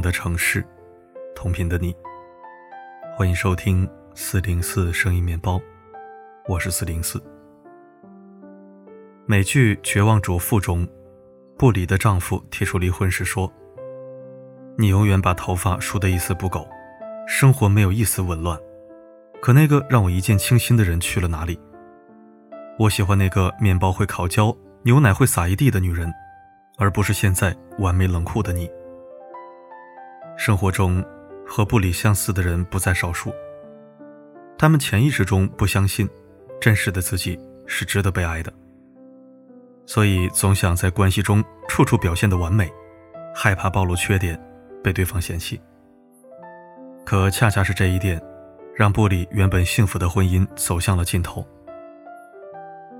的城市，同频的你。欢迎收听四零四声音面包，我是四零四。美剧《绝望主妇》中，布里的丈夫提出离婚时说：“你永远把头发梳得一丝不苟，生活没有一丝紊乱。可那个让我一见倾心的人去了哪里？我喜欢那个面包会烤焦、牛奶会洒一地的女人，而不是现在完美冷酷的你。”生活中，和布里相似的人不在少数。他们潜意识中不相信，真实的自己是值得被爱的，所以总想在关系中处处表现的完美，害怕暴露缺点，被对方嫌弃。可恰恰是这一点，让布里原本幸福的婚姻走向了尽头。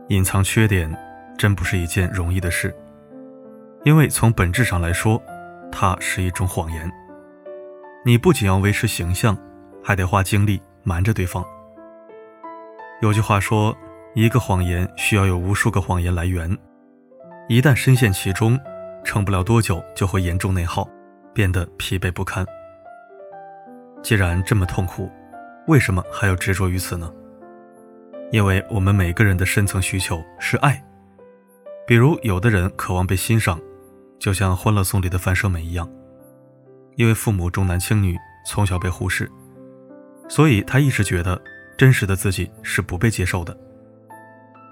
隐藏缺点，真不是一件容易的事，因为从本质上来说，它是一种谎言。你不仅要维持形象，还得花精力瞒着对方。有句话说，一个谎言需要有无数个谎言来源，一旦深陷其中，撑不了多久就会严重内耗，变得疲惫不堪。既然这么痛苦，为什么还要执着于此呢？因为我们每个人的深层需求是爱，比如有的人渴望被欣赏，就像《欢乐颂》里的樊胜美一样。因为父母重男轻女，从小被忽视，所以他一直觉得真实的自己是不被接受的。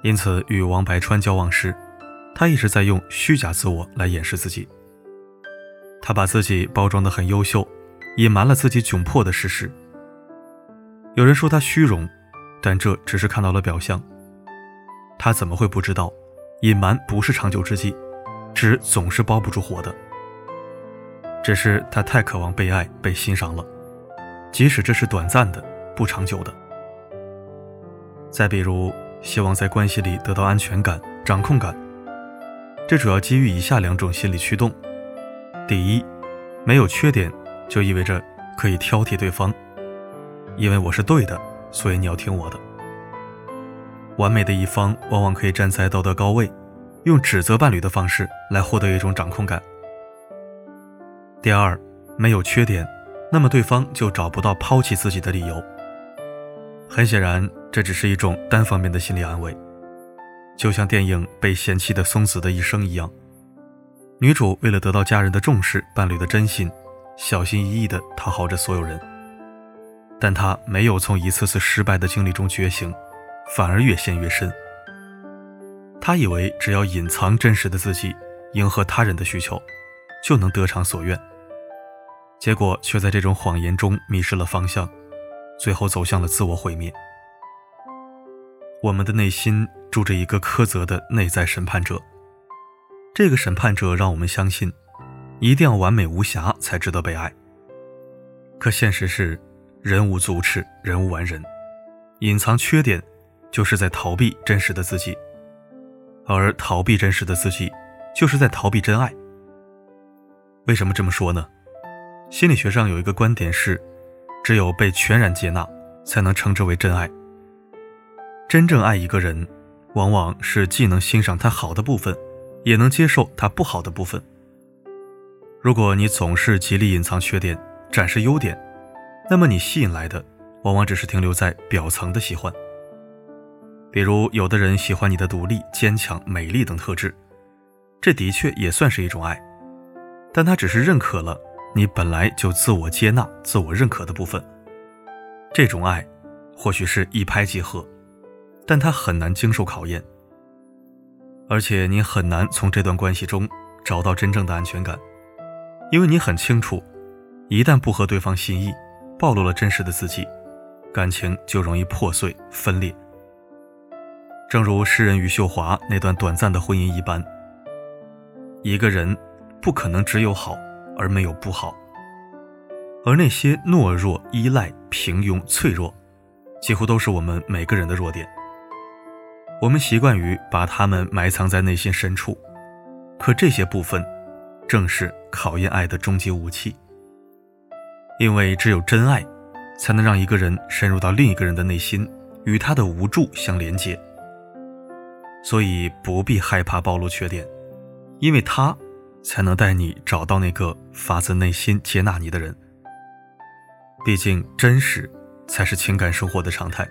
因此，与王百川交往时，他一直在用虚假自我来掩饰自己。他把自己包装得很优秀，隐瞒了自己窘迫的事实。有人说他虚荣，但这只是看到了表象。他怎么会不知道，隐瞒不是长久之计，纸总是包不住火的。只是他太渴望被爱、被欣赏了，即使这是短暂的、不长久的。再比如，希望在关系里得到安全感、掌控感，这主要基于以下两种心理驱动：第一，没有缺点就意味着可以挑剔对方，因为我是对的，所以你要听我的。完美的一方往往可以站在道德高位，用指责伴侣的方式来获得一种掌控感。第二，没有缺点，那么对方就找不到抛弃自己的理由。很显然，这只是一种单方面的心理安慰，就像电影《被嫌弃的松子的一生》一样，女主为了得到家人的重视、伴侣的真心，小心翼翼地讨好着所有人，但她没有从一次次失败的经历中觉醒，反而越陷越深。她以为只要隐藏真实的自己，迎合他人的需求，就能得偿所愿。结果却在这种谎言中迷失了方向，最后走向了自我毁灭。我们的内心住着一个苛责的内在审判者，这个审判者让我们相信，一定要完美无瑕才值得被爱。可现实是，人无足赤，人无完人，隐藏缺点，就是在逃避真实的自己，而逃避真实的自己，就是在逃避真爱。为什么这么说呢？心理学上有一个观点是，只有被全然接纳，才能称之为真爱。真正爱一个人，往往是既能欣赏他好的部分，也能接受他不好的部分。如果你总是极力隐藏缺点，展示优点，那么你吸引来的，往往只是停留在表层的喜欢。比如，有的人喜欢你的独立、坚强、美丽等特质，这的确也算是一种爱，但他只是认可了。你本来就自我接纳、自我认可的部分，这种爱或许是一拍即合，但他很难经受考验，而且你很难从这段关系中找到真正的安全感，因为你很清楚，一旦不合对方心意，暴露了真实的自己，感情就容易破碎分裂。正如诗人余秀华那段短暂的婚姻一般，一个人不可能只有好。而没有不好，而那些懦弱、依赖、平庸、脆弱，几乎都是我们每个人的弱点。我们习惯于把它们埋藏在内心深处，可这些部分，正是考验爱的终极武器。因为只有真爱，才能让一个人深入到另一个人的内心，与他的无助相连接。所以不必害怕暴露缺点，因为他。才能带你找到那个发自内心接纳你的人。毕竟，真实才是情感生活的常态。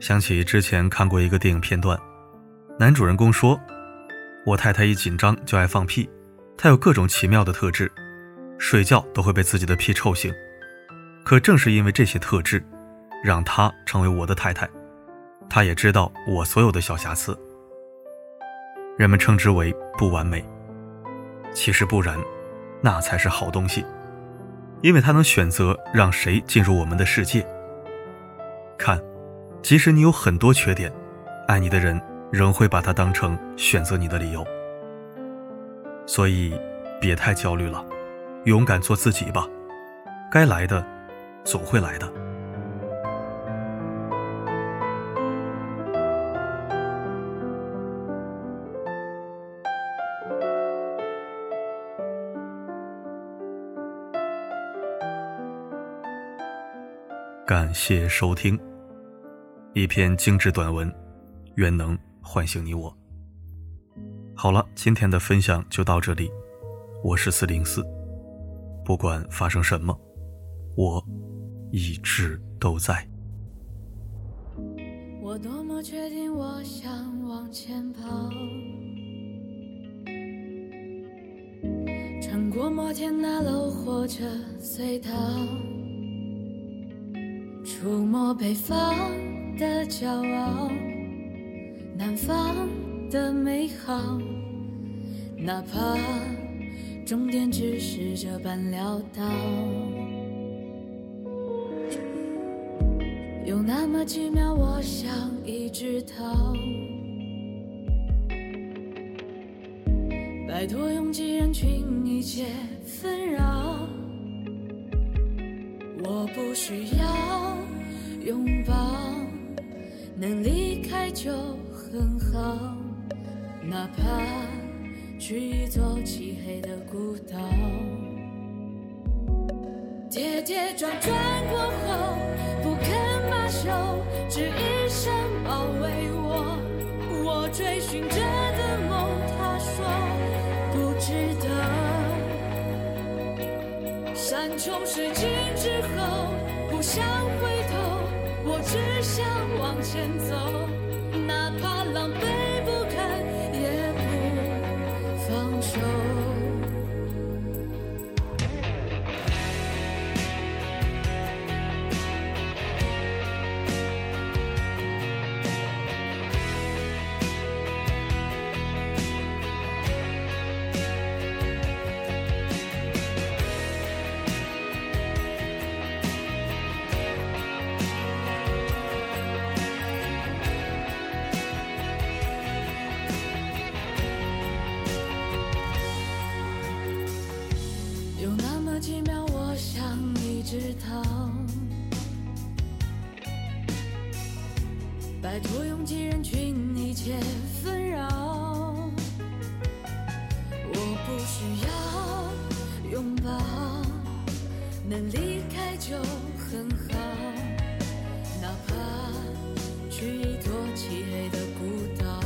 想起之前看过一个电影片段，男主人公说：“我太太一紧张就爱放屁，她有各种奇妙的特质，睡觉都会被自己的屁臭醒。可正是因为这些特质，让她成为我的太太。她也知道我所有的小瑕疵。人们称之为不完美。”其实不然，那才是好东西，因为他能选择让谁进入我们的世界。看，即使你有很多缺点，爱你的人仍会把它当成选择你的理由。所以，别太焦虑了，勇敢做自己吧，该来的，总会来的。感谢收听一篇精致短文，愿能唤醒你我。好了，今天的分享就到这里。我是四零四，不管发生什么，我一直都在。我多么确定我想往前跑，穿过摩天大楼或者隧道。触摸北方的骄傲，南方的美好，哪怕终点只是这般潦倒。有那么几秒，我想一直逃，摆脱拥挤人群一切纷扰。我不需要。拥抱，能离开就很好，哪怕去一座漆黑的孤岛。跌跌撞撞过后，不肯罢休，只一生包围我。我追寻着的梦，他说不值得。山穷水尽之后，不想回。我只想往前走，哪怕狼狈摆脱拥挤人群一切纷扰，我不需要拥抱，能离开就很好，哪怕去一座漆黑的孤岛，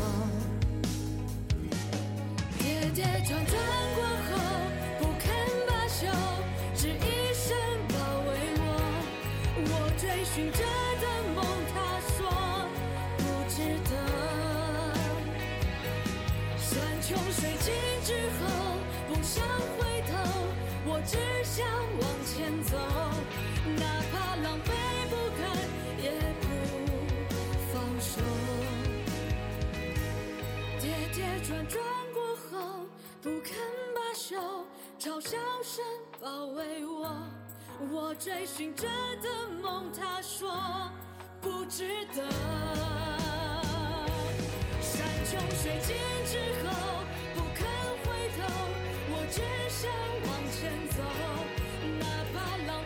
跌跌撞撞过后不肯罢休，是一生包围我，我追寻着穷，水尽之后，不想回头，我只想往前走，哪怕狼狈不堪，也不放手。跌跌转转过后，不肯罢休，嘲笑声包围我，我追寻着的梦，他说不值得。山穷水尽之后。我只想往前走哪怕老